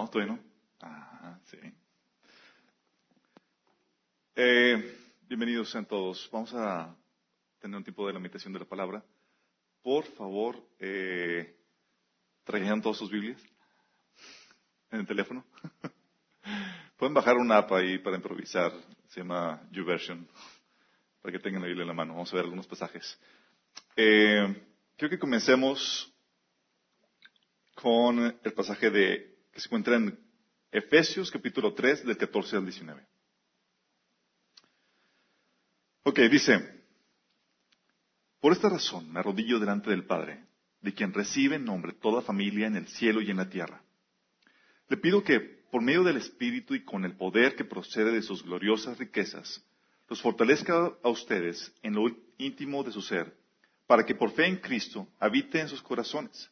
No, no. Sí. Eh, bienvenidos sean todos. Vamos a tener un tiempo de la meditación de la palabra. Por favor, eh, traigan todas sus Biblias en el teléfono. Pueden bajar una app ahí para improvisar. Se llama YouVersion. Para que tengan la Biblia en la mano. Vamos a ver algunos pasajes. Eh, quiero que comencemos con el pasaje de, se encuentra en Efesios capítulo 3 del 14 al 19. Ok, dice, por esta razón me arrodillo delante del Padre, de quien recibe en nombre toda familia en el cielo y en la tierra. Le pido que, por medio del Espíritu y con el poder que procede de sus gloriosas riquezas, los fortalezca a ustedes en lo íntimo de su ser, para que por fe en Cristo habite en sus corazones.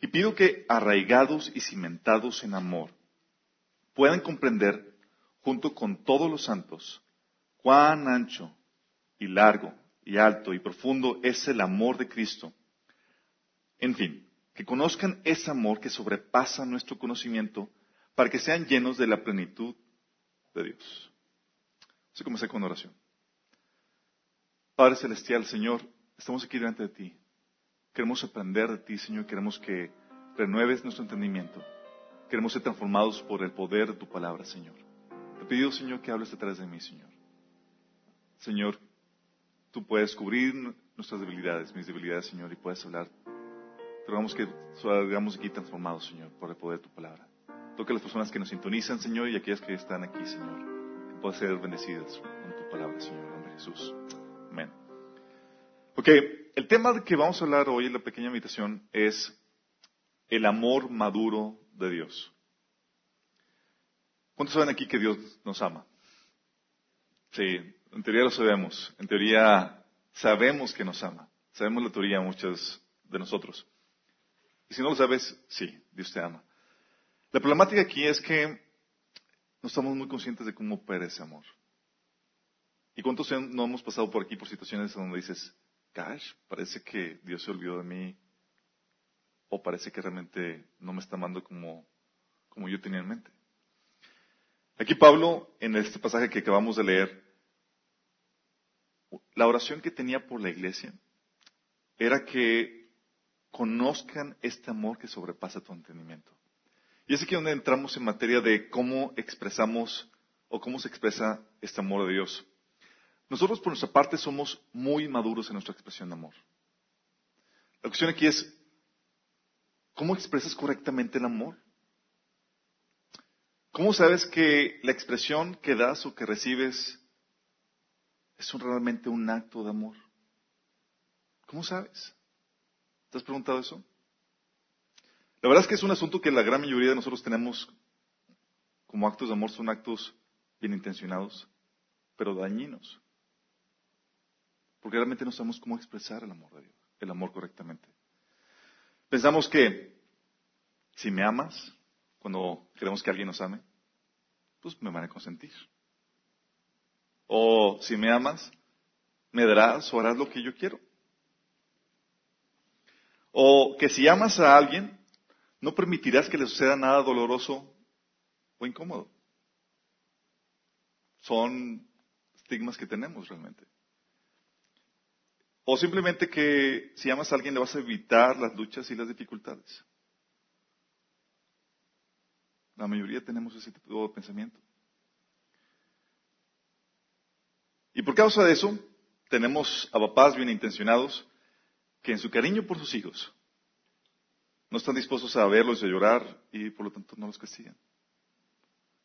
Y pido que, arraigados y cimentados en amor, puedan comprender, junto con todos los santos, cuán ancho y largo y alto y profundo es el amor de Cristo. En fin, que conozcan ese amor que sobrepasa nuestro conocimiento para que sean llenos de la plenitud de Dios. Así comencé con oración. Padre Celestial, Señor, estamos aquí delante de ti. Queremos aprender de ti, Señor. Queremos que renueves nuestro entendimiento. Queremos ser transformados por el poder de tu palabra, Señor. Te pido, Señor, que hables detrás de mí, Señor. Señor, tú puedes cubrir nuestras debilidades, mis debilidades, Señor, y puedes hablar. Pero vamos que salgamos aquí transformados, Señor, por el poder de tu palabra. Toca a las personas que nos sintonizan, Señor, y aquellas que están aquí, Señor, que puedan ser bendecidas con tu palabra, Señor, nombre de Jesús. Amén. Ok, el tema que vamos a hablar hoy en la pequeña meditación es el amor maduro de Dios. ¿Cuántos saben aquí que Dios nos ama? Sí, en teoría lo sabemos. En teoría sabemos que nos ama. Sabemos la teoría muchos de nosotros. Y si no lo sabes, sí, Dios te ama. La problemática aquí es que no estamos muy conscientes de cómo opera ese amor. ¿Y cuántos no hemos pasado por aquí por situaciones donde dices, parece que Dios se olvidó de mí? O parece que realmente no me está amando como, como yo tenía en mente. Aquí Pablo, en este pasaje que acabamos de leer, la oración que tenía por la iglesia era que conozcan este amor que sobrepasa tu entendimiento. Y es aquí donde entramos en materia de cómo expresamos o cómo se expresa este amor de Dios. Nosotros por nuestra parte somos muy maduros en nuestra expresión de amor. La cuestión aquí es, ¿cómo expresas correctamente el amor? ¿Cómo sabes que la expresión que das o que recibes es realmente un acto de amor? ¿Cómo sabes? ¿Te has preguntado eso? La verdad es que es un asunto que la gran mayoría de nosotros tenemos como actos de amor, son actos bien intencionados, pero dañinos. Porque realmente no sabemos cómo expresar el amor de Dios, el amor correctamente. Pensamos que si me amas, cuando queremos que alguien nos ame, pues me van a consentir. O si me amas, me darás o harás lo que yo quiero. O que si amas a alguien, no permitirás que le suceda nada doloroso o incómodo. Son estigmas que tenemos realmente. O simplemente que si amas a alguien le vas a evitar las luchas y las dificultades. La mayoría tenemos ese tipo de pensamiento. Y por causa de eso, tenemos a papás bien intencionados que en su cariño por sus hijos no están dispuestos a verlos y a llorar y por lo tanto no los castigan.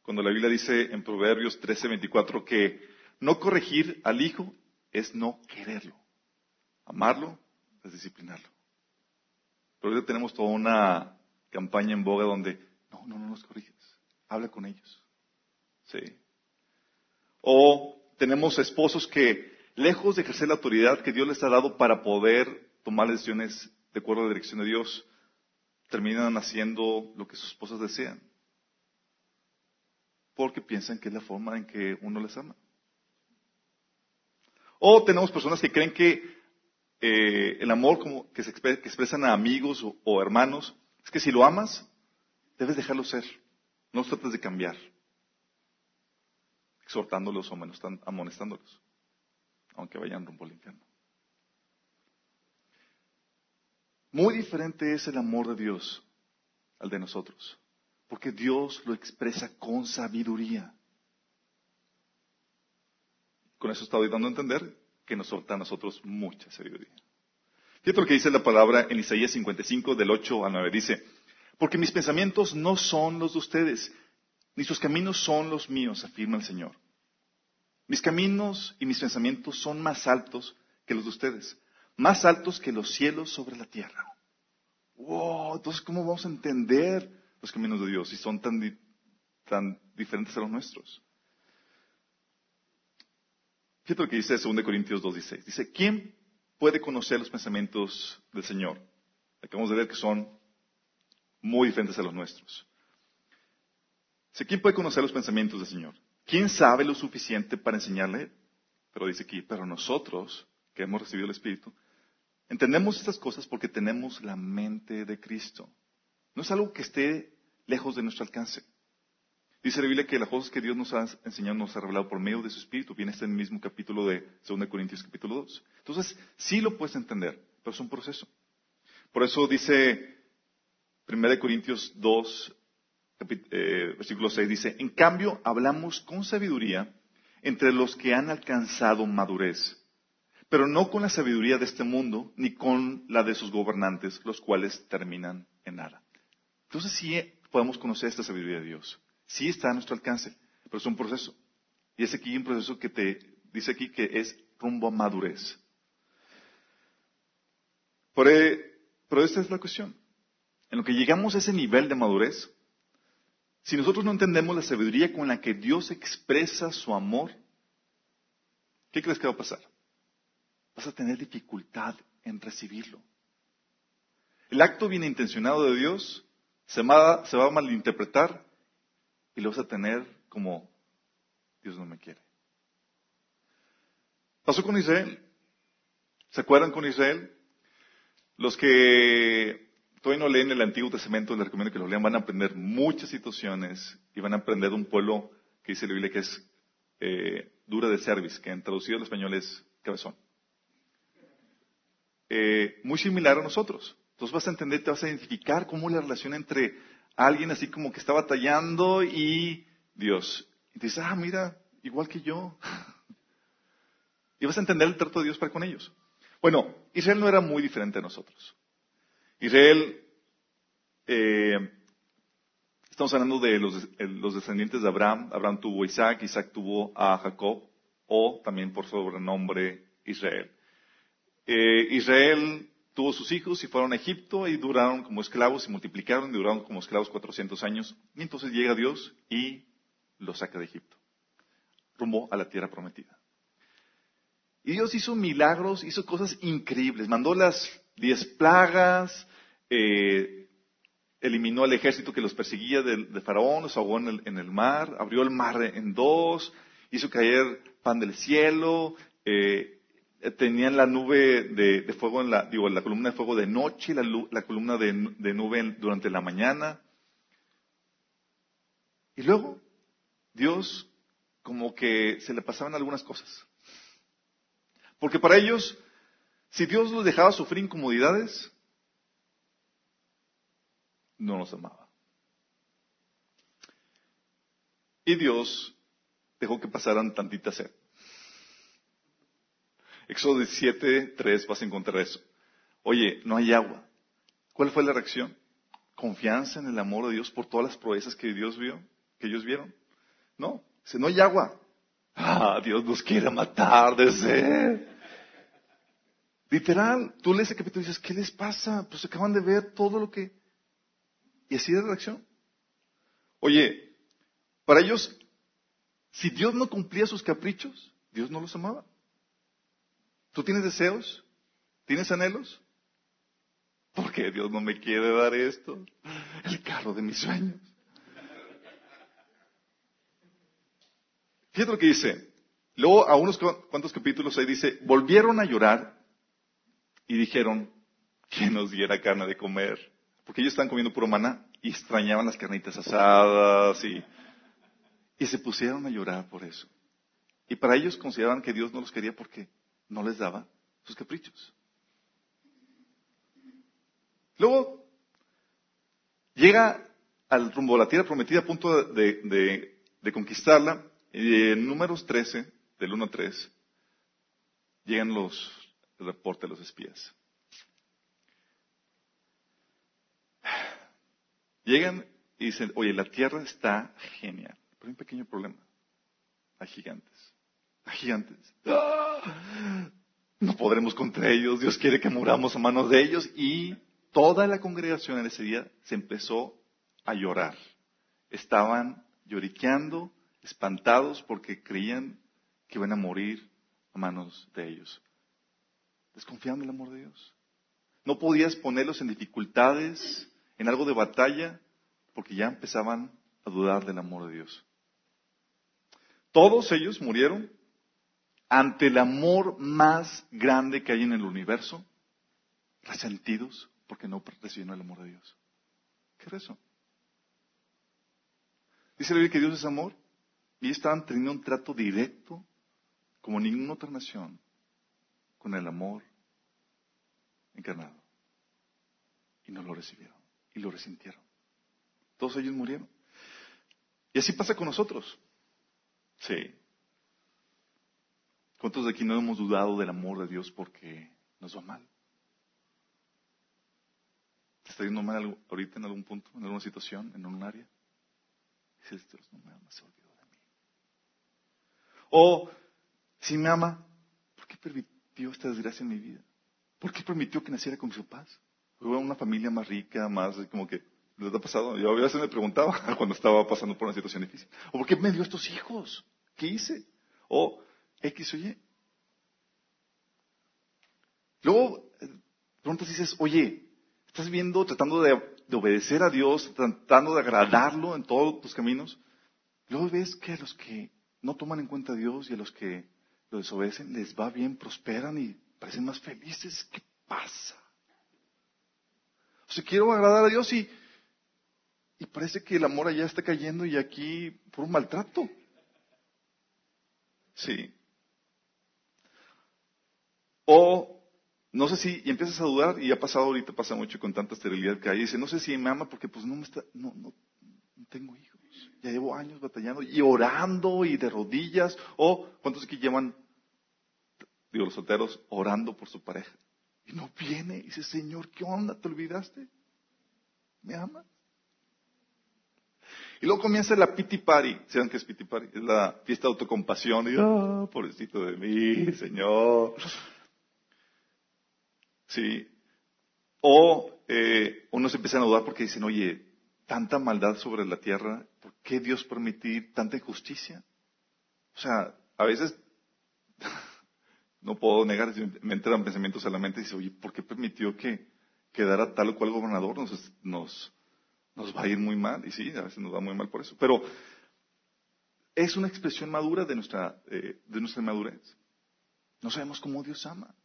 Cuando la Biblia dice en Proverbios 13:24 que no corregir al hijo es no quererlo. Amarlo es disciplinarlo. Pero hoy tenemos toda una campaña en boga donde no, no, no los corriges. Habla con ellos. Sí. O tenemos esposos que, lejos de ejercer la autoridad que Dios les ha dado para poder tomar decisiones de acuerdo a la dirección de Dios, terminan haciendo lo que sus esposas desean. Porque piensan que es la forma en que uno les ama. O tenemos personas que creen que eh, el amor como que, se expresan a amigos o, hermanos es que si lo amas, debes dejarlo ser. No los trates de cambiar, exhortándolos o amonestándolos, aunque vayan rumbo al infierno. Muy diferente es el amor de Dios al de nosotros, porque Dios lo expresa con sabiduría. Con eso estoy dando a entender que nos solta a nosotros mucha sabiduría. Fíjate lo que dice la palabra en Isaías 55 del 8 al 9. Dice, porque mis pensamientos no son los de ustedes, ni sus caminos son los míos, afirma el Señor. Mis caminos y mis pensamientos son más altos que los de ustedes, más altos que los cielos sobre la tierra. Wow, entonces ¿cómo vamos a entender los caminos de Dios si son tan, tan diferentes a los nuestros? Fíjate lo que dice 2 Corintios 2.16. Dice, ¿quién puede conocer los pensamientos del Señor? Acabamos de ver que son muy diferentes a los nuestros. Dice, ¿quién puede conocer los pensamientos del Señor? ¿Quién sabe lo suficiente para enseñarle? Pero dice aquí, pero nosotros, que hemos recibido el Espíritu, entendemos estas cosas porque tenemos la mente de Cristo. No es algo que esté lejos de nuestro alcance. Dice la Biblia que las cosas que Dios nos ha enseñado, nos ha revelado por medio de su Espíritu. Viene este mismo capítulo de 2 Corintios capítulo 2. Entonces, sí lo puedes entender, pero es un proceso. Por eso dice 1 Corintios 2, eh, versículo 6, dice, en cambio hablamos con sabiduría entre los que han alcanzado madurez, pero no con la sabiduría de este mundo, ni con la de sus gobernantes, los cuales terminan en nada. Entonces sí podemos conocer esta sabiduría de Dios. Sí está a nuestro alcance, pero es un proceso. Y es aquí un proceso que te dice aquí que es rumbo a madurez. E, pero, esta es la cuestión. En lo que llegamos a ese nivel de madurez, si nosotros no entendemos la sabiduría con la que Dios expresa su amor, ¿qué crees que va a pasar? Vas a tener dificultad en recibirlo. El acto bien intencionado de Dios se va, se va a malinterpretar y lo vas a tener como Dios no me quiere. Pasó con Israel. ¿Se acuerdan con Israel? Los que todavía no leen el Antiguo Testamento, les recomiendo que lo lean, van a aprender muchas situaciones y van a aprender un pueblo que dice la Biblia que es eh, dura de cerviz, que en traducido al español es cabezón. Eh, muy similar a nosotros. Entonces vas a entender, te vas a identificar cómo la relación entre alguien así como que está batallando y Dios. Y dices, ah, mira, igual que yo. y vas a entender el trato de Dios para con ellos. Bueno, Israel no era muy diferente a nosotros. Israel, eh, estamos hablando de los, los, descendientes de Abraham. Abraham tuvo a Isaac, Isaac tuvo a Jacob, o también por sobrenombre Israel. Eh, Israel tuvo sus hijos y fueron a Egipto y duraron como esclavos y multiplicaron y duraron como esclavos 400 años. Y entonces llega Dios y los saca de Egipto, rumbo a la tierra prometida. Y Dios hizo milagros, hizo cosas increíbles, mandó las diez plagas, eh, eliminó al ejército que los perseguía de, Faraón, los ahogó en el, mar, abrió el mar en dos, hizo caer pan del cielo, eh, tenían la nube de, fuego, en la, digo, la columna de fuego de noche y la, columna de, nube durante la mañana. Y luego, Dios como que se le pasaban algunas cosas. Porque para ellos, si Dios los dejaba sufrir incomodidades, no los amaba. Y Dios dejó que pasaran tantita sed. Éxodo 17, 3 vas a encontrar eso. Oye, no hay agua. ¿Cuál fue la reacción? Confianza en el amor de Dios por todas las proezas que Dios vio, que ellos vieron. No, dice, no hay agua. Ah, Dios nos quiere matar de sed. Literal, tú lees el capítulo y dices, ¿qué les pasa? Pues acaban de ver todo lo que... Y así de reacción. Oye, para ellos, si Dios no cumplía sus caprichos, Dios no los amaba. ¿Tú tienes deseos? ¿Tienes anhelos? ¿Por qué Dios no me quiere dar esto? El carro de mis sueños. Fíjate lo que dice. Luego, a unos cuantos capítulos ahí dice, volvieron a llorar y dijeron que nos diera carne de comer. porque ellos estaban comiendo puro maná y extrañaban las carnitas asadas y, y se pusieron a llorar por eso. Y para ellos consideraban que Dios no los quería porque no les daba sus caprichos. Luego llega al rumbo de la tierra prometida a punto de, conquistarla. Y en números 13, del 1 a 3, llegan los reportes de los espías. Llegan y dicen, oye, la tierra está genial, pero hay un pequeño problema. Hay gigantes. Gigantes. ¡Ah! No podremos contra ellos. Dios quiere que muramos a manos de ellos. Y toda la congregación en ese día se empezó a llorar. Estaban lloriqueando, espantados porque creían que iban a morir a manos de ellos. Desconfiaban del amor de Dios. No podías ponerlos en dificultades, en algo de batalla, porque ya empezaban a dudar del amor de Dios. Todos ellos murieron ante el amor más grande que hay en el universo, resentidos porque no recibieron el amor de Dios. ¿Qué es eso? Dice la Biblia que Dios es amor y estaban teniendo un trato directo, como ninguna otra nación, con el amor encarnado. Y no lo recibieron y lo resintieron. Todos ellos murieron. Y así pasa con nosotros. Sí. ¿Cuántos de aquí no hemos dudado del amor de Dios porque nos va mal? ¿Te está yendo mal ahorita en algún punto, en alguna situación, en un área? Dices, Dios no me ama, se olvidó de mí. O, si me ama, ¿por qué permitió esta desgracia en mi vida? ¿Por qué permitió que naciera con mis papás? Hubo una familia más rica, más como que, ¿les ha pasado? Yo a veces me preguntaba cuando estaba pasando por una situación difícil. ¿O por qué me dio estos hijos? ¿Qué hice? O, X o Y. Luego, pronto dices, oye, estás viendo, tratando de, obedecer a Dios, tratando de agradarlo en todos tus caminos. Luego ves que a los que no toman en cuenta a Dios y a los que lo desobedecen les va bien, prosperan y parecen más felices. ¿Qué pasa? O sea, quiero agradar a Dios y, y parece que el amor allá está cayendo y aquí por un maltrato. Sí. O no sé si, y empiezas a dudar, y ha pasado ahorita, pasa mucho con tanta esterilidad que hay, dice, no sé si me ama porque pues no me está, no, no, no tengo hijos. Ya llevo años batallando y orando y de rodillas. O, ¿cuántos aquí llevan, digo, los solteros, orando por su pareja? Y no viene. Y dice, Señor, ¿qué onda? ¿Te olvidaste? ¿Me ama? Y luego comienza la pity party. ¿Saben qué es pity party? Es la fiesta de autocompasión. Y, ah, pobrecito de mí, Señor. ¿Sí? O eh, unos empiezan a dudar porque dicen, oye, tanta maldad sobre la tierra, ¿por qué Dios permitir tanta injusticia? O sea, a veces no puedo negar, me entran pensamientos a la mente y dice, oye, ¿por qué permitió que quedara tal o cual gobernador? Nos, nos, nos va a ir muy mal, y sí, a veces nos va muy mal por eso. Pero es una expresión madura de nuestra, eh, de nuestra madurez. No sabemos cómo Dios ama.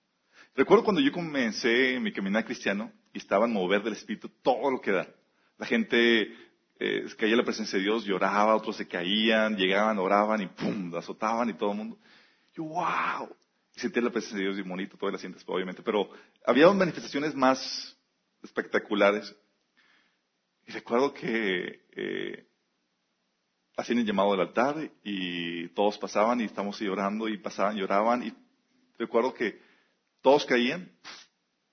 Recuerdo cuando yo comencé mi caminar cristiano y estaba en mover del Espíritu todo lo que da. La gente eh, caía la presencia de Dios, lloraba, otros se caían, llegaban, oraban y pum, azotaban y todo el mundo. Yo, wow. Y sentía la presencia de Dios y bonito, todavía la sientes, obviamente. Pero había manifestaciones más espectaculares. Y recuerdo que eh, hacían el llamado del altar y todos pasaban y estamos llorando y pasaban, lloraban. Y recuerdo que todos caían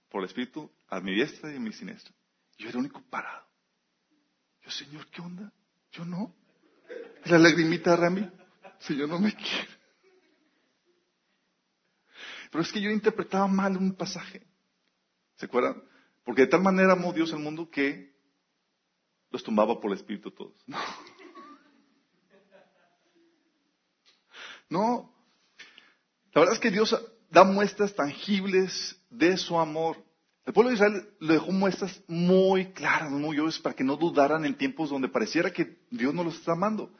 por el Espíritu a mi diestra y a mi siniestra. Yo era el único parado. Yo, Señor, ¿qué onda? Yo no. La lagrimita de Rami. Señor, no me quiere. Pero es que yo interpretaba mal un pasaje. ¿Se acuerdan? Porque de tal manera amó Dios al mundo que los tumbaba por el Espíritu todos. No. No. La verdad es que Dios da muestras tangibles de su amor. El pueblo de Israel le dejó muestras muy claras, muy obvias, para que no dudaran en tiempos donde pareciera que Dios no los está amando.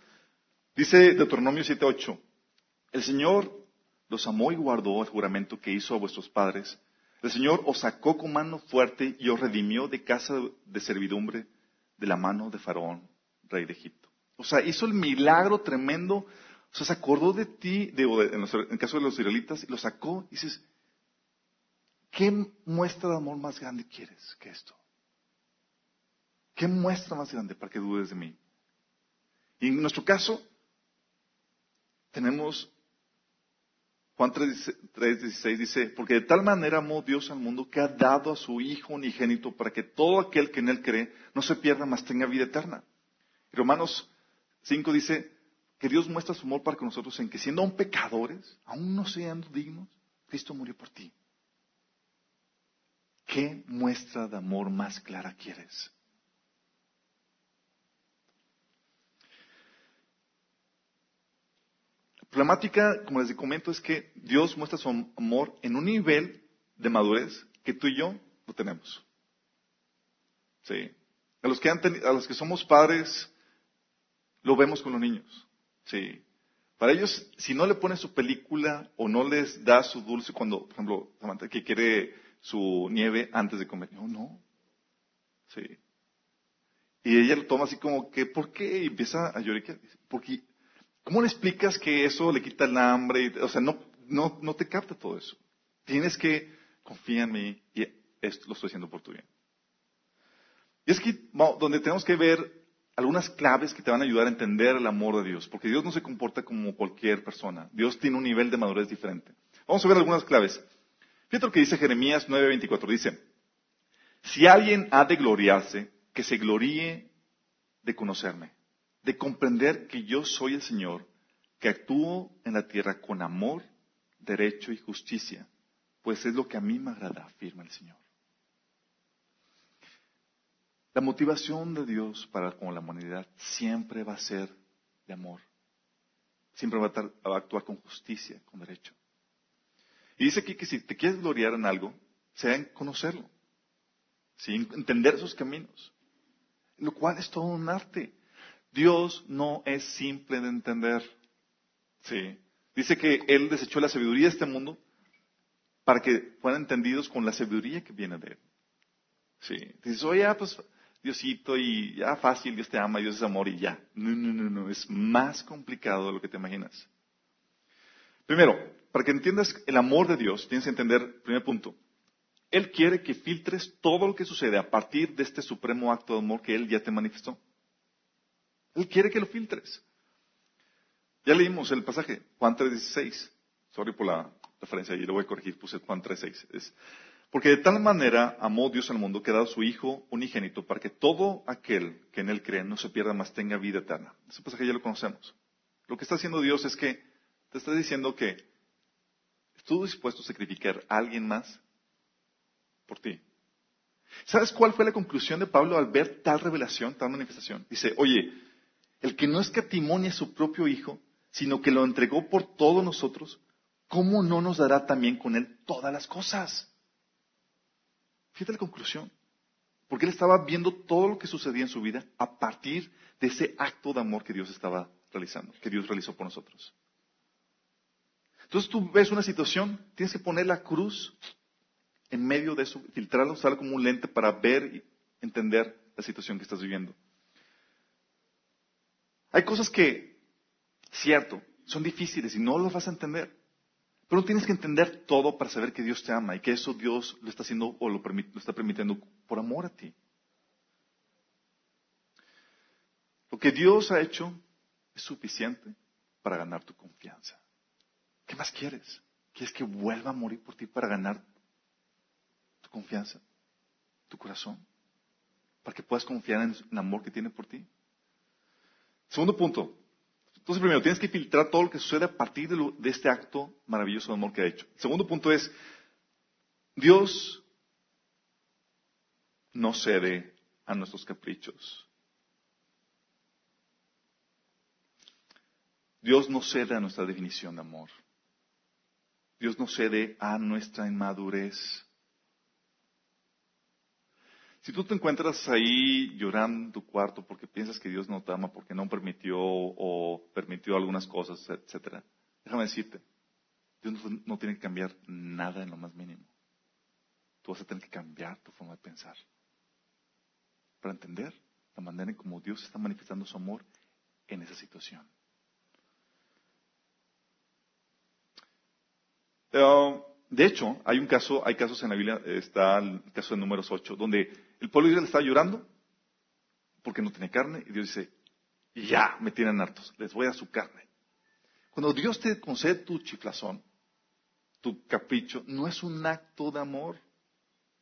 Dice Deuteronomio 7:8, el Señor los amó y guardó el juramento que hizo a vuestros padres, El Señor os sacó con mano fuerte y os redimió de casa de servidumbre de la mano de Faraón, rey de Egipto. O sea, hizo el milagro tremendo. O sea, se acordó de ti, en, el caso de los israelitas, y lo sacó. Y dices, ¿qué muestra de amor más grande quieres que esto? ¿Qué muestra más grande para que dudes de mí? Y en nuestro caso, tenemos Juan 3.16 dice, porque de tal manera amó Dios al mundo que ha dado a su Hijo unigénito para que todo aquel que en Él cree no se pierda, mas tenga vida eterna. Romanos 5 dice que Dios muestra su amor para con nosotros en que siendo aún pecadores, aún no siendo dignos, Cristo murió por ti. ¿Qué muestra de amor más clara quieres? problemática, como les comento, es que Dios muestra su amor en un nivel de madurez que tú y yo no tenemos. Sí. A los que, a los que somos padres, lo vemos con los niños. Sí. Para ellos, si no le pones su película o no les da su dulce cuando, por ejemplo, Samantha que quiere su nieve antes de comer, no, no. Sí. Y ella lo toma así como que, ¿por qué? Y empieza a llorar. Porque ¿Cómo le explicas que eso le quita el hambre? O sea, no, no, no te capta todo eso. Tienes que confiar en mí y esto lo estoy haciendo por tu bien. Y es que donde tenemos que ver algunas claves que te van a ayudar a entender el amor de Dios, porque Dios no se comporta como cualquier persona. Dios tiene un nivel de madurez diferente. Vamos a ver algunas claves. Fíjate lo que dice Jeremías 9:24. Dice, si alguien ha de gloriarse, que se gloríe de conocerme de comprender que yo soy el Señor, que actúo en la tierra con amor, derecho y justicia, pues es lo que a mí me agrada, afirma el Señor. La motivación de Dios para con la humanidad siempre va a ser de amor. Siempre va a, actuar con justicia, con derecho. Y dice aquí que si te quieres gloriar en algo, sea en conocerlo, entender esos caminos, lo cual es todo un arte. Dios no es simple de entender. Sí. Dice que Él desechó la sabiduría de este mundo para que fueran entendidos con la sabiduría que viene de Él. Sí. Dices, oye, ya, pues, Diosito, y ya fácil, Dios te ama, Dios es amor, y ya. No, no, no, no, es más complicado de lo que te imaginas. Primero, para que entiendas el amor de Dios, tienes que entender, primer punto, Él quiere que filtres todo lo que sucede a partir de este supremo acto de amor que Él ya te manifestó. Él quiere que lo filtres. Ya leímos el pasaje, Juan 3.16. Sorry por la referencia, y lo voy a corregir, puse Juan 3.6. porque de tal manera amó Dios al mundo que ha dado su Hijo unigénito para que todo aquel que en Él cree no se pierda, más tenga vida eterna. Ese pasaje ya lo conocemos. Lo que está haciendo Dios es que te está diciendo que estuvo dispuesto a sacrificar a alguien más por ti. ¿Sabes cuál fue la conclusión de Pablo al ver tal revelación, tal manifestación? Dice, oye, el que no escatimonia a su propio Hijo, sino que lo entregó por todos nosotros, ¿cómo no nos dará también con Él todas las cosas? Fíjate la conclusión. Porque Él estaba viendo todo lo que sucedía en su vida a partir de ese acto de amor que Dios estaba realizando, que Dios realizó por nosotros. Entonces tú ves una situación, tienes que poner la cruz en medio de eso, filtrarla, usarla como un lente para ver y entender la situación que estás viviendo. Hay cosas que, cierto, son difíciles y no las vas a entender. Pero tienes que entender todo para saber que Dios te ama y que eso Dios lo está haciendo o lo, lo está permitiendo por amor a ti. Lo que Dios ha hecho es suficiente para ganar tu confianza. ¿Qué más quieres? ¿Quieres que vuelva a morir por ti para ganar tu confianza, tu corazón? Para que puedas confiar en el amor que tiene por ti. Segundo punto. Entonces, primero, tienes que filtrar todo lo que sucede a partir de, este acto maravilloso de amor que ha hecho. El segundo punto es, Dios no cede a nuestros caprichos. Dios no cede a nuestra definición de amor. Dios no cede a nuestra inmadurez. Si tú te encuentras ahí llorando en tu cuarto porque piensas que Dios no te ama, porque no permitió o permitió algunas cosas, etcétera, déjame decirte, Dios no, tiene que cambiar nada en lo más mínimo. tú vas a tener que cambiar tu forma de pensar. Para entender la manera en cómo Dios está manifestando su amor en esa situación. Eh, de hecho, hay un caso, hay casos en la Biblia, está el caso de números 8, donde el pueblo de Israel está llorando porque no tiene carne y Dios dice, ya, me tienen hartos, les voy a su carne. Cuando Dios te concede tu chiflazón, tu capricho, no es un acto de amor,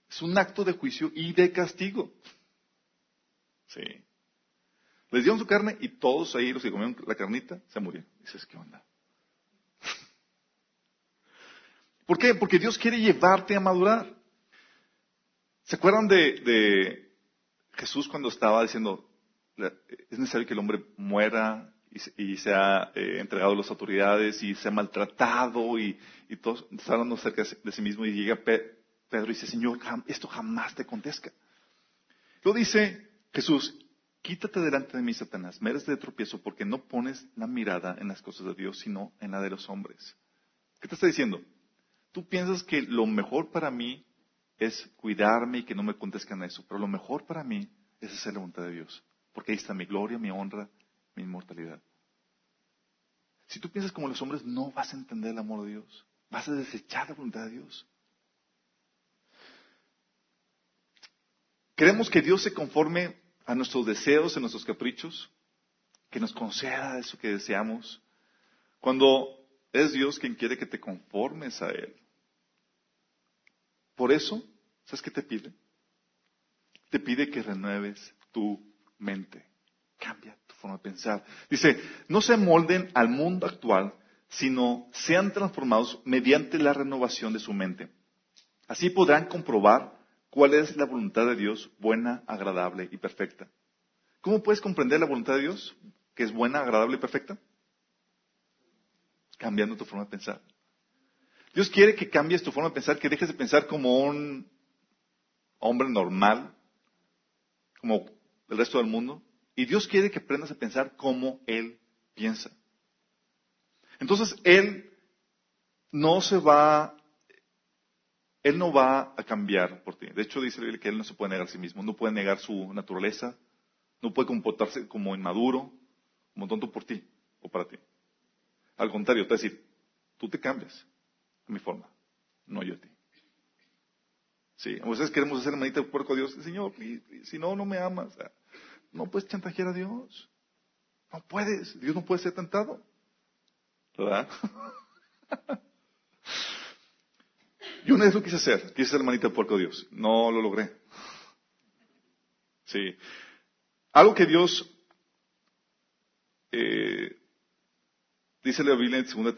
es un acto de juicio y de castigo. Sí. Les dieron su carne y todos ahí, los que comieron la carnita, se murieron. Dices, ¿qué onda? ¿Por qué? Porque Dios quiere llevarte a madurar. ¿Se acuerdan de, Jesús cuando estaba diciendo, es necesario que el hombre muera y, sea eh, entregado a las autoridades y sea maltratado y, y todos está hablando acerca de sí mismo y llega Pedro y dice, Señor, esto jamás te acontezca. Lo dice Jesús, quítate delante de mí, Satanás, me eres de tropiezo porque no pones la mirada en las cosas de Dios, sino en la de los hombres. ¿Qué te está diciendo? Tú piensas que lo mejor para mí es cuidarme y que no me acontezcan eso, pero lo mejor para mí es hacer la voluntad de Dios, porque ahí está mi gloria, mi honra, mi inmortalidad. Si tú piensas como los hombres, no vas a entender el amor de Dios, vas a desechar la voluntad de Dios. Queremos que Dios se conforme a nuestros deseos, a nuestros caprichos, que nos conceda eso que deseamos, cuando es Dios quien quiere que te conformes a Él. Por eso, ¿sabes qué te pide? Te pide que renueves tu mente. Cambia tu forma de pensar. Dice, no se molden al mundo actual, sino sean transformados mediante la renovación de su mente. Así podrán comprobar cuál es la voluntad de Dios, buena, agradable y perfecta. ¿Cómo puedes comprender la voluntad de Dios, que es buena, agradable y perfecta? Cambiando tu forma de pensar. Dios quiere que cambies tu forma de pensar, que dejes de pensar como un hombre normal, como el resto del mundo. Y Dios quiere que aprendas a pensar como Él piensa. Entonces, Él no se va, Él no va a cambiar por ti. De hecho, dice que Él no se puede negar a sí mismo, no puede negar su naturaleza, no puede comportarse como inmaduro, como tonto por ti o para ti. Al contrario, te va a decir, tú te cambias a mi forma, no yo a ti. Sí, a veces queremos hacer manita de puerco a Dios, Señor, si no, no me amas. No puedes chantajear a Dios. No puedes, Dios no puede ser tentado. ¿Verdad? Yo una vez lo quise hacer, quise hacer manita de puerco a Dios. No lo logré. Sí. Algo que Dios eh, Dice la Biblia en 2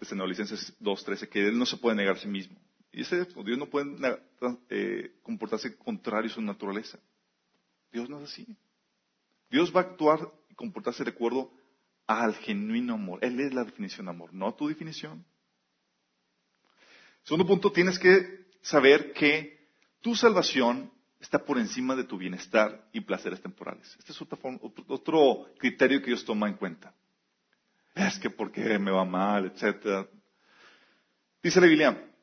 Tesalonicenses 2.13 que Él no se puede negar a sí mismo. Y ese, Dios no puede eh, comportarse contrario a su naturaleza. Dios no es así. Dios va a actuar y comportarse de acuerdo al genuino amor. Él es la definición de amor, no tu definición. Segundo punto, tienes que saber que tu salvación está por encima de tu bienestar y placeres temporales. Este es otro, otro criterio que Dios toma en cuenta es que porque me va mal, etcétera. Dice la Biblia,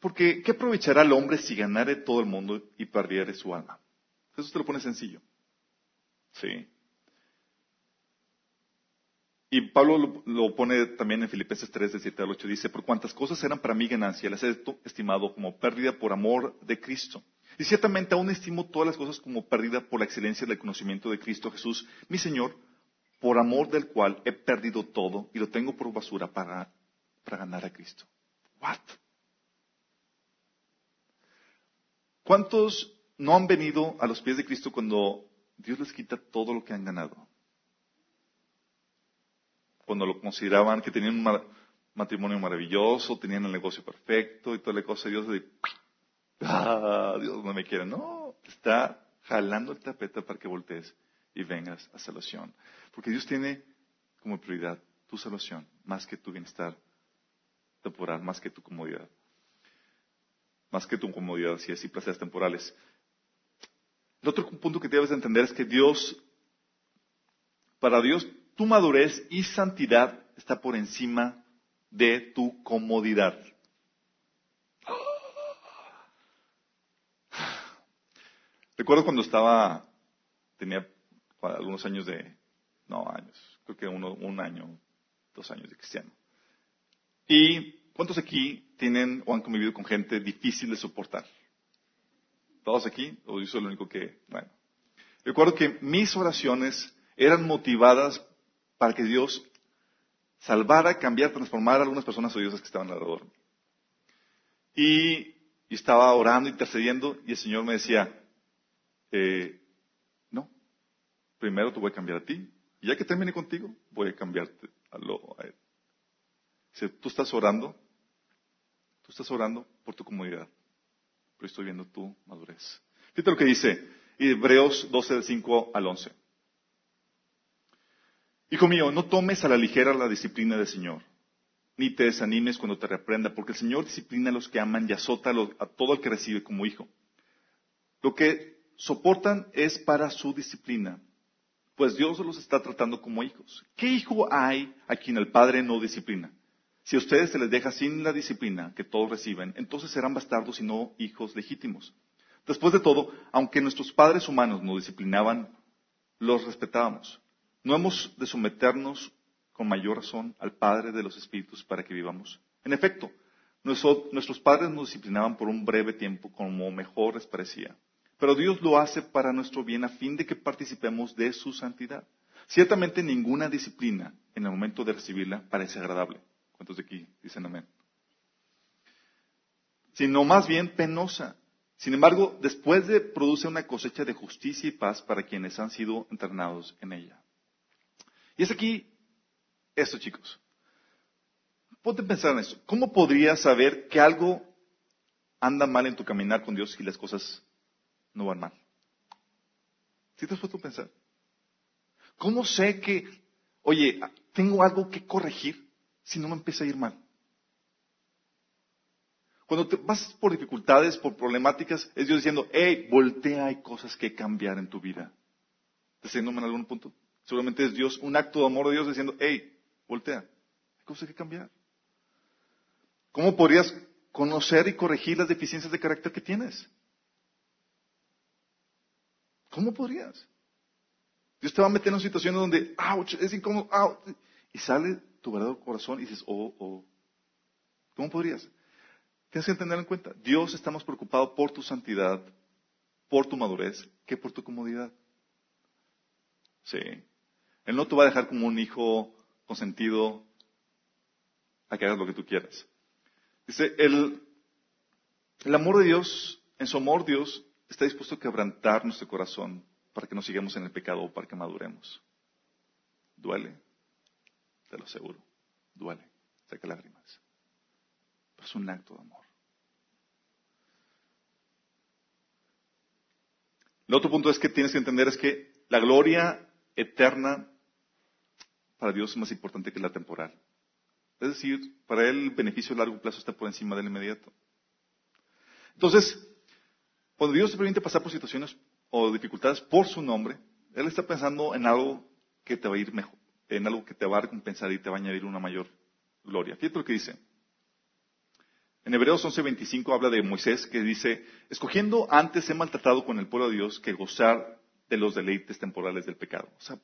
porque ¿qué aprovechará el hombre si ganare todo el mundo y perdiere su alma? Eso te lo pone sencillo. Sí. Y Pablo lo, pone también en Filipenses 3, de 7 al 8. Dice, por cuantas cosas eran para mí ganancia, las he estimado como pérdida por amor de Cristo. Y ciertamente aún estimo todas las cosas como pérdida por la excelencia del conocimiento de Cristo Jesús, mi Señor, por amor del cual he perdido todo y lo tengo por basura para, para ganar a Cristo. What? ¿Cuántos no han venido a los pies de Cristo cuando Dios les quita todo lo que han ganado? Cuando lo consideraban que tenían un matrimonio maravilloso, tenían el negocio perfecto y toda la cosa, Dios de, ah, Dios no me quiere. No, está jalando el tapete para que voltees y vengas a salvación. Porque Dios tiene como prioridad tu salvación más que tu bienestar temporal, más que tu comodidad. Más que tu comodidad, si es y placeres temporales. El otro punto que debes entender es que Dios, para Dios, tu madurez y santidad está por encima de tu comodidad. Recuerdo cuando estaba, tenía algunos años de, no años, creo que uno, un año, dos años de cristiano. ¿Y cuántos aquí tienen o han convivido con gente difícil de soportar? ¿Todos aquí? ¿O yo soy el único que, bueno? Recuerdo que mis oraciones eran motivadas para que Dios salvara, cambiara, transformara a algunas personas odiosas que estaban alrededor. Y, y estaba orando, intercediendo, y el Señor me decía, eh, no, primero te voy a cambiar a ti, y ya que termine contigo, voy a cambiarte a, lo, a él. Dice, tú estás orando, estás orando por tu comodidad, pero estoy viendo tu madurez. Fíjate lo que dice Hebreos 12, del 5 al 11. Hijo mío, no tomes a la ligera la disciplina del Señor, ni te desanimes cuando te reprenda, porque el Señor disciplina a los que aman y azota a todo el que recibe como hijo. Lo que soportan es para su disciplina, pues Dios los está tratando como hijos. ¿Qué hijo hay a quien el Padre no disciplina? Si a ustedes se les deja sin la disciplina que todos reciben, entonces serán bastardos y no hijos legítimos. Después de todo, aunque nuestros padres humanos nos disciplinaban, los respetábamos. No hemos de someternos con mayor razón al Padre de los Espíritus para que vivamos. En efecto, nuestros padres nos disciplinaban por un breve tiempo como mejor les parecía. Pero Dios lo hace para nuestro bien a fin de que participemos de su santidad. Ciertamente ninguna disciplina en el momento de recibirla parece agradable. ¿Cuántos de aquí dicen amén? Sino más bien penosa. Sin embargo, después de produce una cosecha de justicia y paz para quienes han sido entrenados en ella. Y es aquí esto, chicos. Ponte a pensar en eso. ¿Cómo podrías saber que algo anda mal en tu caminar con Dios si las cosas no van mal. ¿Sí te has puesto a pensar? ¿Cómo sé que, oye, tengo algo que corregir si no me empieza a ir mal? Cuando te vas por dificultades, por problemáticas, es Dios diciendo, hey, voltea, hay cosas que cambiar en tu vida. ¿Te en algún punto? Seguramente es Dios, un acto de amor de Dios diciendo, hey, voltea, hay cosas que cambiar. ¿Cómo podrías conocer y corregir las deficiencias de carácter que tienes? ¿Cómo podrías? Dios te va a meter en una situación donde, ouch, es incómodo, ouch, y sale tu verdadero corazón y dices, oh, oh. ¿Cómo podrías? Tienes que tener en cuenta, Dios está más preocupado por tu santidad, por tu madurez, que por tu comodidad. Sí. Él no te va a dejar como un hijo consentido a que hagas lo que tú quieras. Dice, el, el amor de Dios, en su amor Dios está dispuesto a quebrantar nuestro corazón para que no sigamos en el pecado o para que maduremos. Duele, te lo aseguro, duele, saca lágrimas. Pero es un acto de amor. El otro punto es que tienes que entender es que la gloria eterna para Dios es más importante que la temporal. Es decir, para Él el beneficio a largo plazo está por encima del inmediato. Entonces, cuando Dios te permite pasar por situaciones o dificultades por su nombre, Él está pensando en algo que te va a ir mejor, en algo que te va a recompensar y te va a añadir una mayor gloria. Fíjate lo que dice. En Hebreos 11:25 habla de Moisés que dice, escogiendo antes he maltratado con el pueblo de Dios que gozar de los deleites temporales del pecado. O sea,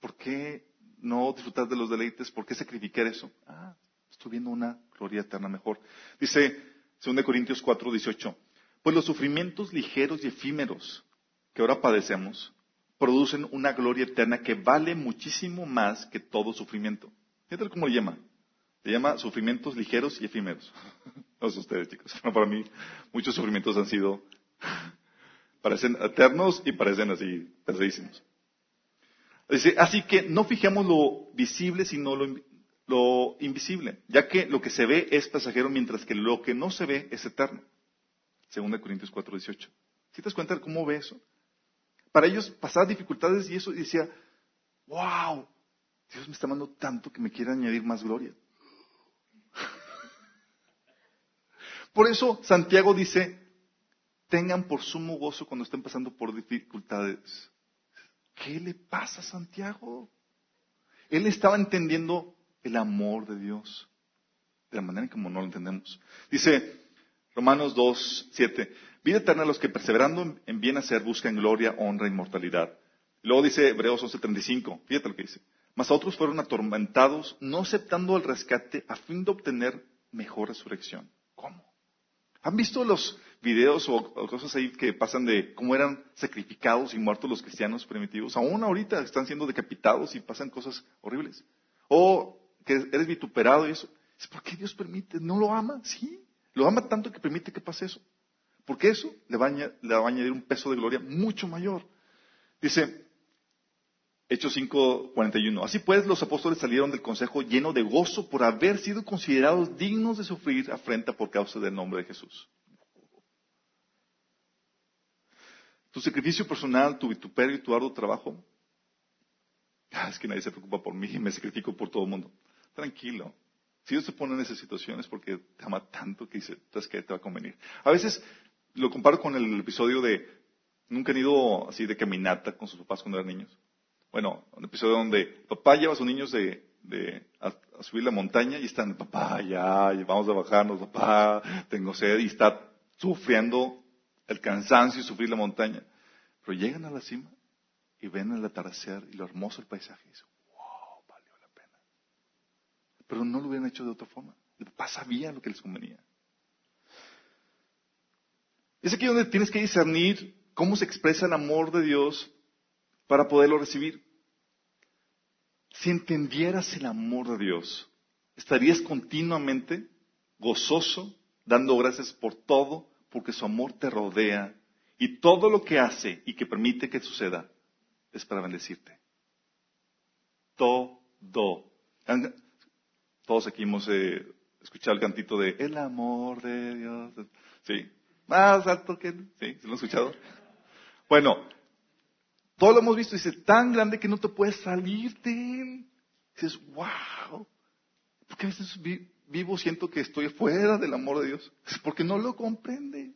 ¿por qué no disfrutar de los deleites? ¿Por qué sacrificar eso? Ah, estoy viendo una gloria eterna mejor. Dice 2 Corintios 4:18, pues los sufrimientos ligeros y efímeros que ahora padecemos producen una gloria eterna que vale muchísimo más que todo sufrimiento. Fíjate cómo le llama. Le llama sufrimientos ligeros y efímeros. no sé ustedes, chicos. para mí, muchos sufrimientos han sido, parecen eternos y parecen así, pesadísimos. Dice, así que no fijemos lo visible, sino lo, invisible, ya que lo que se ve es pasajero, mientras que lo que no se ve es eterno. 2 Corintios 4, 18. ¿Sí te das cuenta cómo ve eso? Para ellos pasar dificultades y eso decía, wow, Dios me está amando tanto que me quiere añadir más gloria. Por eso Santiago dice, tengan por sumo gozo cuando estén pasando por dificultades. ¿Qué le pasa a Santiago? Él estaba entendiendo el amor de Dios de la manera como no lo entendemos. Dice, Romanos 2, 7. Vida eterna a los que perseverando en bien hacer buscan gloria, honra, inmortalidad. Luego dice Hebreos 11:35, fíjate lo que dice. Mas otros fueron atormentados, no aceptando el rescate a fin de obtener mejor resurrección. ¿Cómo? ¿Han visto los videos o, cosas ahí que pasan de cómo eran sacrificados y muertos los cristianos primitivos? Aún ahorita están siendo decapitados y pasan cosas horribles. O que eres vituperado y eso. ¿Por qué Dios permite? ¿No lo ama? Sí. Lo ama tanto que permite que pase eso. Porque eso le va, a añadir un peso de gloria mucho mayor. Dice, Hechos 5:41. Así pues, los apóstoles salieron del consejo lleno de gozo por haber sido considerados dignos de sufrir afrenta por causa del nombre de Jesús. Tu sacrificio personal, tu vituperio y tu arduo trabajo. Ah, es que nadie se preocupa por mí y me sacrifico por todo el mundo. Tranquilo. Si Dios te pone en esas situaciones porque te ama tanto que dice, entonces que te va a convenir. A veces lo comparo con el episodio de, nunca han ido así de caminata con sus papás cuando eran niños. Bueno, un episodio donde papá lleva a sus niños de, a, subir la montaña y están, papá, ya, vamos a bajarnos, papá, tengo sed y está sufriendo el cansancio y sufrir la montaña. Pero llegan a la cima y ven el atardecer y lo hermoso del paisaje y dicen, wow, valió la pena. Pero no lo hubieran hecho de otra forma. El papá sabía lo que les convenía. Es aquí donde tienes que discernir cómo se expresa el amor de Dios para poderlo recibir. Si entendieras el amor de Dios, estarías continuamente gozoso, dando gracias por todo, porque su amor te rodea y todo lo que hace y que permite que suceda es para bendecirte. Todo. Todos aquí hemos eh, escuchado el cantito de El amor de Dios. Sí. Más alto que... Sí, ¿se lo han escuchado? Bueno, todo lo hemos visto, dice, tan grande que no te puedes salir de él. Dices, wow. Porque a veces vivo siento que estoy fuera del amor de Dios. Es porque no lo comprendes.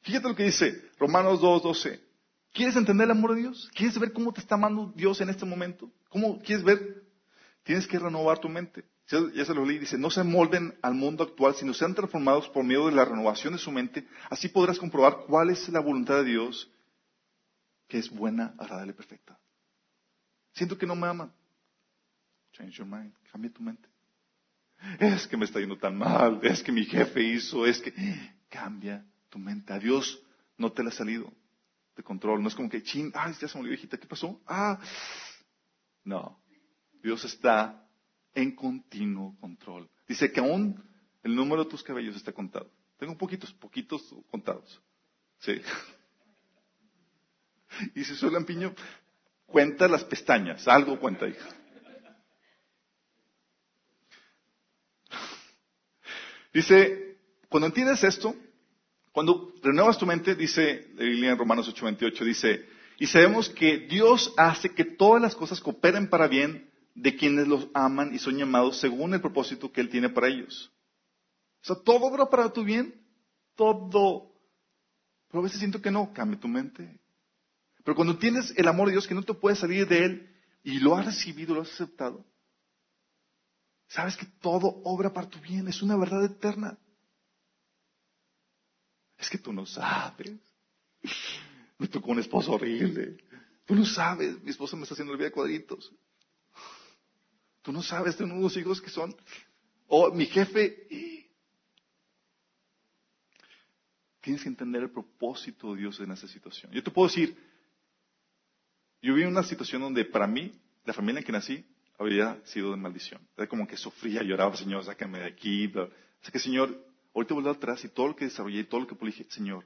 Fíjate lo que dice Romanos 2.12. ¿Quieres entender el amor de Dios? ¿Quieres ver cómo te está amando Dios en este momento? ¿Cómo quieres ver? Tienes que renovar tu mente. Ya se lo leí, dice, no se molden al mundo actual, sino sean transformados por medio de la renovación de su mente. Así podrás comprobar cuál es la voluntad de Dios, que es buena, agradable y perfecta. Siento que no me aman. Change your mind. Cambia tu mente. Es que me está yendo tan mal. Es que mi jefe hizo. Es que. Cambia tu mente. A Dios no te la ha salido de control. No es como que, chin, ay, ya se olvidó, hijita. ¿Qué pasó? Ah. No. Dios está en continuo control. Dice que aún el número de tus cabellos está contado. Tengo poquitos, poquitos contados. Sí. Y si soy lampiño, cuenta las pestañas, algo cuenta, hija. Dice, cuando entiendes esto, cuando renuevas tu mente, dice la Biblia en Romanos 8:28, dice, y sabemos que Dios hace que todas las cosas cooperen para bien de quienes los aman y son llamados según el propósito que Él tiene para ellos. O sea, todo obra para tu bien, todo. Pero a veces siento que no, cambia tu mente. Pero cuando tienes el amor de Dios que no te puedes salir de Él y lo has recibido, lo has aceptado, sabes que todo obra para tu bien, es una verdad eterna. Es que tú no sabes. Me tocó un esposo horrible. Tú no sabes, mi esposa me está haciendo el vida de cuadritos. Tú no sabes, tengo unos hijos que son, o mi jefe. Tienes que entender el propósito de Dios en esa situación. Yo te puedo decir, yo vi una situación donde para mí, la familia en que nací, había sido de maldición. Era como que sufría, lloraba, Señor, sácame de aquí. Así que, Señor, ahorita vuelvo atrás y todo lo que desarrollé, todo lo que dije, Señor,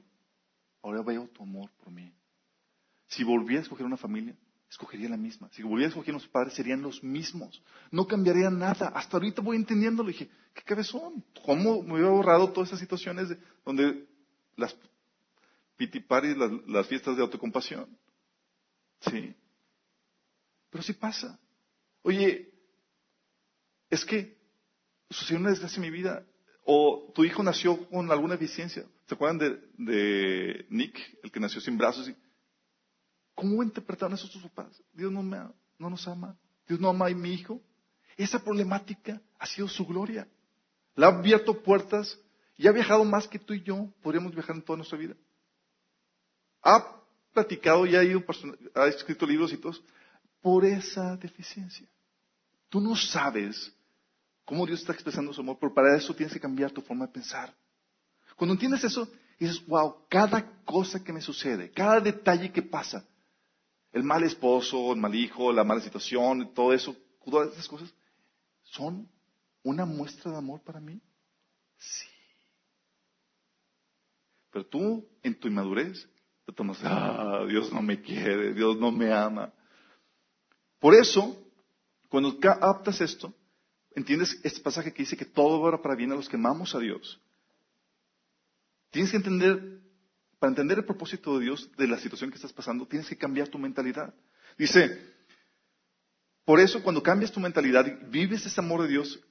ahora veo tu amor por mí. Si volviera a escoger una familia, escogería la misma. Si volviera a escoger unos padres, serían los mismos. No cambiaría nada. Hasta ahorita voy entendiéndolo. Dije, ¿qué cabezón? ¿Cómo me hubiera borrado todas esas situaciones donde las pitiparis, las, las fiestas de autocompasión? Sí. Pero sí pasa. Oye, es que sucedió una desgracia en mi vida. O tu hijo nació con alguna deficiencia. ¿Se acuerdan de, de Nick, el que nació sin brazos? ¿Cómo interpretaron eso sus papás? Dios no, me, no nos ama. Dios no ama a mi hijo. Esa problemática ha sido su gloria. Le ha abierto puertas y ha viajado más que tú y yo, podríamos viajar en toda nuestra vida. Ha platicado y ha ido, ha escrito libros y todo, por esa deficiencia. Tú no sabes cómo Dios está expresando su amor, pero para eso tienes que cambiar tu forma de pensar. Cuando entiendes eso, dices, wow, cada cosa que me sucede, cada detalle que pasa, el mal esposo, el mal hijo, la mala situación, todo eso, todas esas cosas, son una muestra de amor para mí. Sí. Pero tú, en tu inmadurez, te tomas, ah, Dios no me quiere, Dios no me ama. Por eso, cuando captas esto, entiendes este pasaje que dice que todo va para bien a los que amamos a Dios. Tienes que entender, para entender el propósito de Dios de la situación que estás pasando, tienes que cambiar tu mentalidad. Dice, por eso cuando cambias tu mentalidad y vives ese amor de Dios,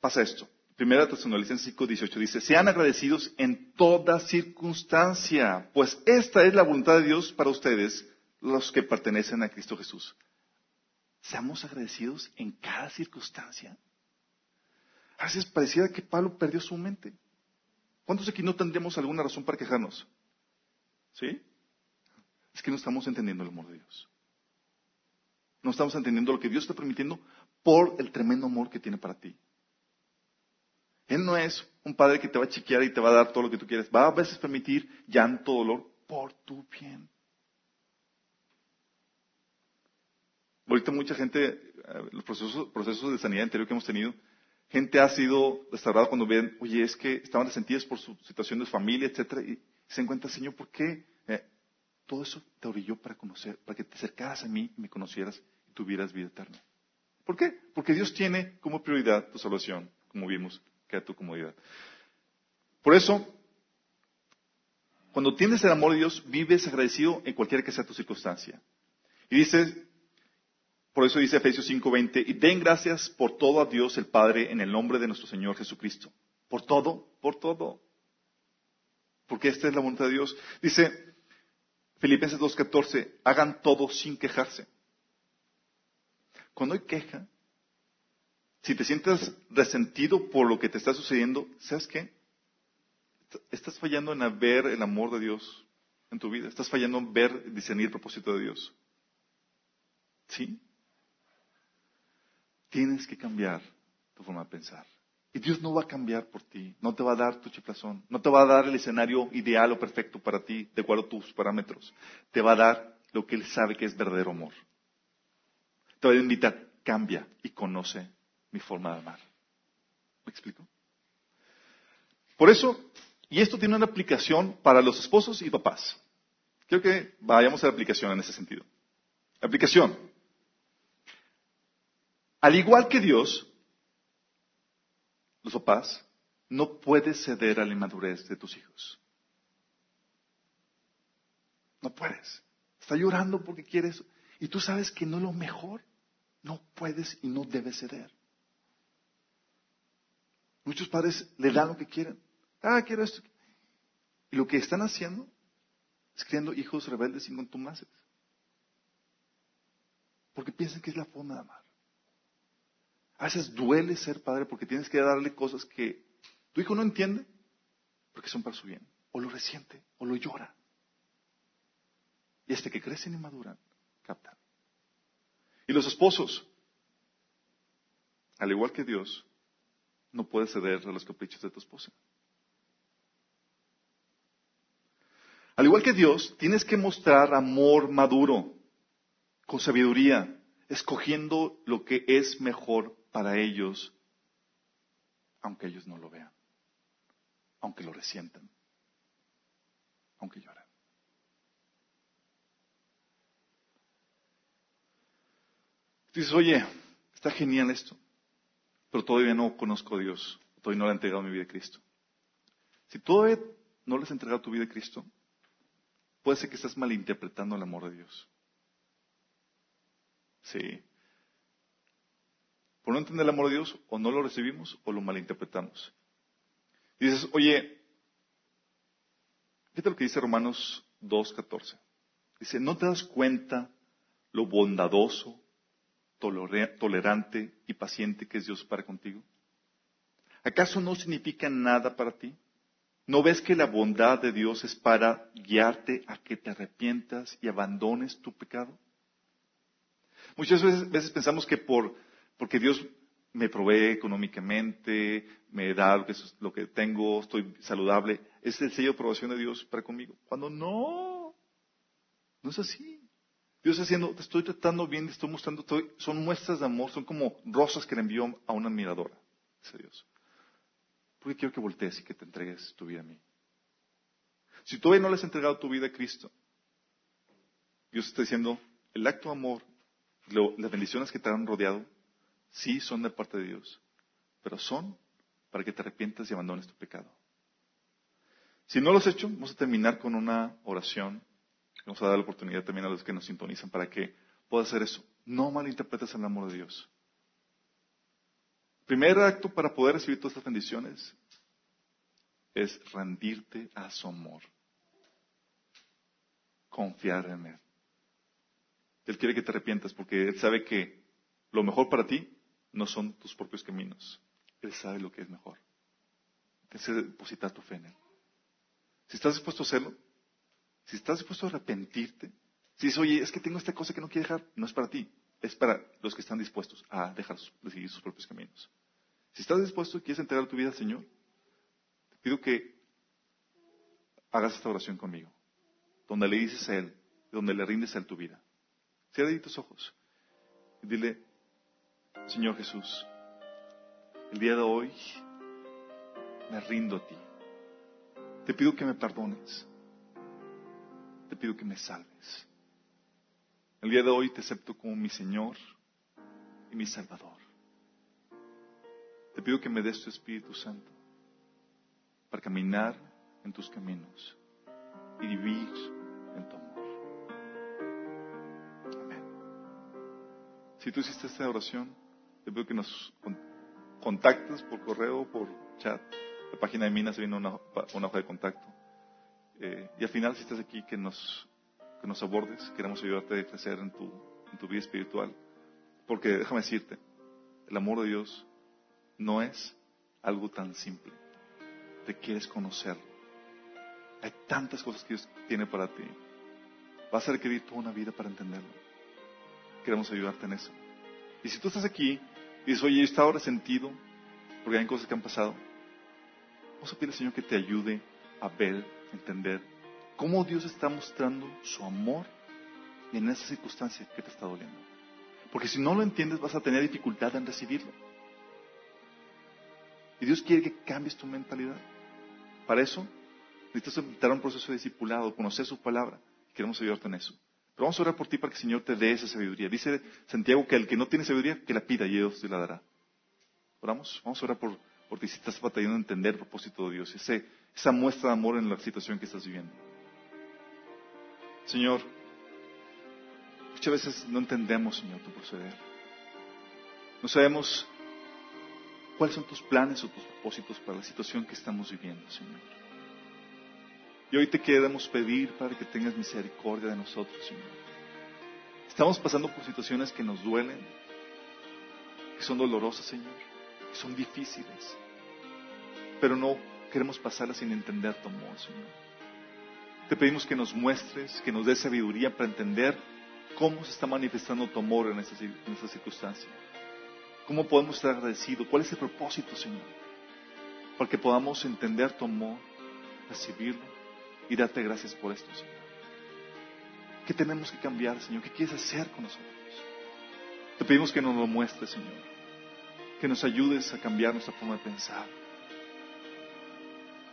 pasa esto. Primera Tesalonicenses 5, 18 dice, sean agradecidos en toda circunstancia, pues esta es la voluntad de Dios para ustedes, los que pertenecen a Cristo Jesús. Seamos agradecidos en cada circunstancia. A veces pareciera que Pablo perdió su mente. ¿Cuántos aquí no tendríamos alguna razón para quejarnos? ¿Sí? Es que no estamos entendiendo el amor de Dios. No estamos entendiendo lo que Dios está permitiendo por el tremendo amor que tiene para ti. Él no es un padre que te va a chiquear y te va a dar todo lo que tú quieres. Va a veces permitir llanto, dolor por tu bien. Ahorita mucha gente, eh, los procesos, procesos de sanidad interior que hemos tenido, gente ha sido restaurada cuando ven, oye, es que estaban resentidas por su situación de familia, etcétera, y se encuentra, Señor, ¿por qué? Eh, todo eso te orilló para conocer, para que te acercaras a mí y me conocieras y tuvieras vida eterna. ¿Por qué? Porque Dios tiene como prioridad tu salvación, como vimos que a tu comodidad. Por eso, cuando tienes el amor de Dios, vives agradecido en cualquier que sea tu circunstancia. Y dice, por eso dice Efesios 5:20, y den gracias por todo a Dios el Padre en el nombre de nuestro Señor Jesucristo. Por todo, por todo. Porque esta es la voluntad de Dios. Dice Filipenses 2:14, hagan todo sin quejarse. Cuando hay queja, si te sientes resentido por lo que te está sucediendo, ¿sabes qué? Estás fallando en ver el amor de Dios en tu vida. Estás fallando en ver, discernir el propósito de Dios. ¿Sí? Tienes que cambiar tu forma de pensar. Y Dios no va a cambiar por ti, no te va a dar tu chiflazón, no te va a dar el escenario ideal o perfecto para ti, de acuerdo a tus parámetros. Te va a dar lo que Él sabe que es verdadero amor. Te va a invitar, cambia y conoce mi forma de amar. ¿Me explico? Por eso, y esto tiene una aplicación para los esposos y papás. Quiero que vayamos a la aplicación en ese sentido. Aplicación. Al igual que Dios, los papás, no puedes ceder a la inmadurez de tus hijos. No puedes. Está llorando porque quieres. Y tú sabes que no es lo mejor. No puedes y no debes ceder. Muchos padres le dan lo que quieren. Ah, quiero esto. Y lo que están haciendo es criando hijos rebeldes y contumaces. Porque piensan que es la forma de amar. A veces duele ser padre porque tienes que darle cosas que tu hijo no entiende porque son para su bien. O lo resiente, o lo llora. Y este que crecen y maduran, captan. Y los esposos, al igual que Dios, no puedes ceder a los caprichos de tu esposa. Al igual que Dios, tienes que mostrar amor maduro, con sabiduría, escogiendo lo que es mejor para ellos, aunque ellos no lo vean, aunque lo resientan, aunque lloren. Dices, oye, está genial esto pero todavía no conozco a Dios, todavía no le he entregado mi vida a Cristo. Si todavía no le has entregado tu vida a Cristo, puede ser que estás malinterpretando el amor de Dios. Sí. Por no entender el amor de Dios, o no lo recibimos o lo malinterpretamos. dices, oye, fíjate lo que dice Romanos 2.14. Dice, ¿no te das cuenta lo bondadoso, tolerante y paciente que es Dios para contigo? ¿Acaso no significa nada para ti? ¿No ves que la bondad de Dios es para guiarte a que te arrepientas y abandones tu pecado? Muchas veces, pensamos que por, porque Dios me provee económicamente, me da lo que, lo que tengo, estoy saludable, es el sello de aprobación de Dios para conmigo. Cuando no, no es así. Dios está haciendo, te estoy tratando bien, te estoy mostrando, son muestras de amor, son como rosas que le envió a una admiradora, dice Dios. Porque quiero que voltees y que te entregues tu vida a mí. Si todavía no le has entregado tu vida a Cristo, Dios está diciendo, el acto de amor, las bendiciones que te han rodeado, sí son de parte de Dios, pero son para que te arrepientas y abandones tu pecado. Si no lo has hecho, vamos a terminar con una oración. Vamos a dar la oportunidad también a los que nos sintonizan para que puedas hacer eso. No malinterpretes el amor de Dios. Primer acto para poder recibir todas estas bendiciones es rendirte a su amor. Confiar en Él. Él quiere que te arrepientas porque Él sabe que lo mejor para ti no son tus propios caminos. Él sabe lo que es mejor. Tienes que depositar tu fe en Él. Si estás dispuesto a hacerlo, si estás dispuesto a arrepentirte, si dices, oye, es que tengo esta cosa que no quiero dejar, no es para ti es para los que están dispuestos a dejar de seguir sus propios caminos. Si estás dispuesto y quieres entregar tu vida al Señor, te pido que hagas esta oración conmigo, donde le dices a Él, donde le rindes a Él tu vida. Cierra tus ojos y dile, Señor Jesús, el día de hoy me rindo a ti. Te pido que me perdones. Te pido que me salves. El día de hoy te acepto como mi Señor y mi Salvador. Te pido que me des tu Espíritu Santo para caminar en tus caminos y vivir en tu amor. Amén. Si tú hiciste esta oración, te pido que nos contactes por correo por chat. La página de Minas viene una, hoja de contacto. Eh, y al final, si estás aquí, que nos que nos abordes, queremos ayudarte a crecer en tu, en tu vida espiritual. Porque déjame decirte, el amor de Dios no es algo tan simple. Te quieres conocerlo. Hay tantas cosas que Dios tiene para ti. Vas a requerir toda una vida para entenderlo. Queremos ayudarte en eso. Y si tú estás aquí y dices, oye, yo estaba resentido porque hay cosas que han pasado, vamos a pedir al Señor que te ayude a ver, entender cómo Dios está mostrando su amor en esa circunstancia que te está doliendo. Porque si no lo entiendes vas a tener dificultad en recibirlo. Y Dios quiere que cambies tu mentalidad. Para eso necesitas empezar un proceso de discipulado, conocer su palabra. Queremos ayudarte en eso. Pero vamos a orar por ti para que el Señor te dé esa sabiduría. Dice Santiago que el que no tiene sabiduría, que la pida y Dios te la dará. Oramos, vamos a orar por, por ti si estás batallando a entender el propósito de Dios, esa muestra de amor en la situación que estás viviendo. Señor, muchas veces no entendemos, Señor, tu proceder. No sabemos cuáles son tus planes o tus propósitos para la situación que estamos viviendo, Señor. Y hoy te queremos pedir, Padre, que tengas misericordia de nosotros, Señor. Estamos pasando por situaciones que nos duelen, que son dolorosas, Señor, que son difíciles, pero no queremos pasarlas sin entender tu amor, Señor. Te pedimos que nos muestres, que nos des sabiduría para entender cómo se está manifestando tu amor en esta, en circunstancia. ¿Cómo podemos estar agradecidos? ¿Cuál es el propósito, Señor? Para que podamos entender tu amor, recibirlo y darte gracias por esto, Señor. ¿Qué tenemos que cambiar, Señor? ¿Qué quieres hacer con nosotros? Te pedimos que nos lo muestres, Señor. Que nos ayudes a cambiar nuestra forma de pensar.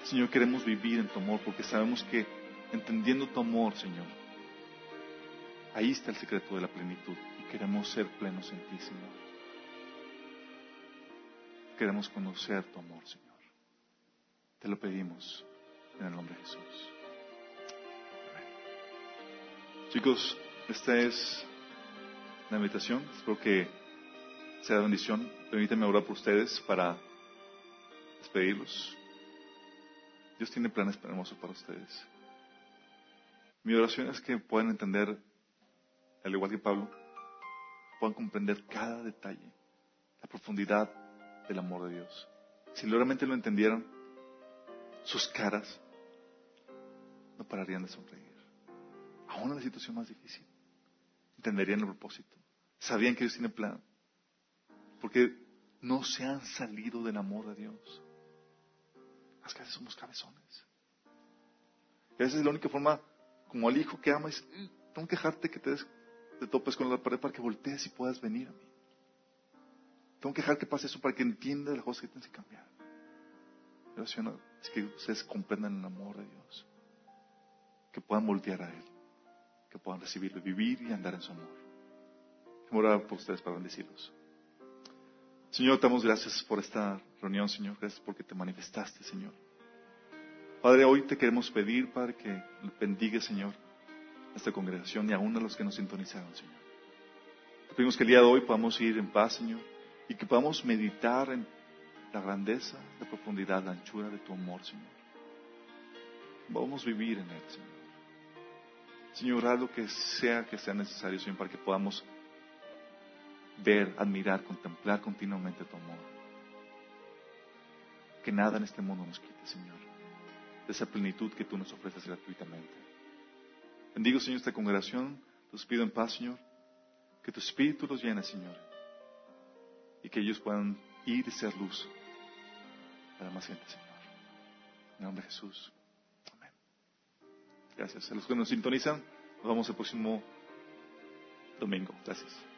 Señor, queremos vivir en tu amor porque sabemos que entendiendo tu amor, Señor. Ahí está el secreto de la plenitud y queremos ser plenos en ti, Señor. Queremos conocer tu amor, Señor. Te lo pedimos en el nombre de Jesús. Chicos, esta es la invitación. Espero que sea de bendición. Permítanme orar por ustedes para despedirlos. Dios tiene planes hermosos para ustedes. Mi oración es que puedan entender, al igual que Pablo, puedan comprender cada detalle, la profundidad del amor de Dios. si realmente lo entendieran, sus caras no pararían de sonreír. Aún en la situación más difícil, entenderían el propósito. Sabían que Dios tiene plan. Porque no se han salido del amor de Dios. Las veces somos cabezones. Y a veces es la única forma, como al hijo que ama, es, mm, tengo que dejarte que te, te topes con la pared para que voltees y puedas venir a mí. Tengo que dejar que pase eso para que entienda las cosas que tienes que cambiar. Es que ustedes comprendan el amor de Dios. Que puedan voltear a Él. Que puedan recibirlo, vivir y andar en su amor. Quiero por ustedes para bendecirlos. Señor, te damos gracias por esta reunión, Señor. Gracias porque te manifestaste, Señor. Padre, hoy te queremos pedir, Padre, que bendiga, Señor, a esta congregación y aún a los que nos sintonizaron, Señor. Te pedimos que el día de hoy podamos ir en paz, Señor, y que podamos meditar en la grandeza, la profundidad, la anchura de tu amor, Señor. Vamos a vivir en él, Señor. Señor, haz lo que sea que sea necesario, Señor, para que podamos ver, admirar, contemplar continuamente tu amor. Que nada en este mundo nos quite, Señor, de esa plenitud que tú nos ofreces gratuitamente. Bendigo, Señor, esta congregación. Los pido en paz, Señor. Que tu Espíritu los llene, Señor. Y que ellos puedan ir y ser luz para más gente, Señor. En nombre de Jesús. Gracias. A los que nos sintonizan, nos vemos el próximo domingo. Gracias.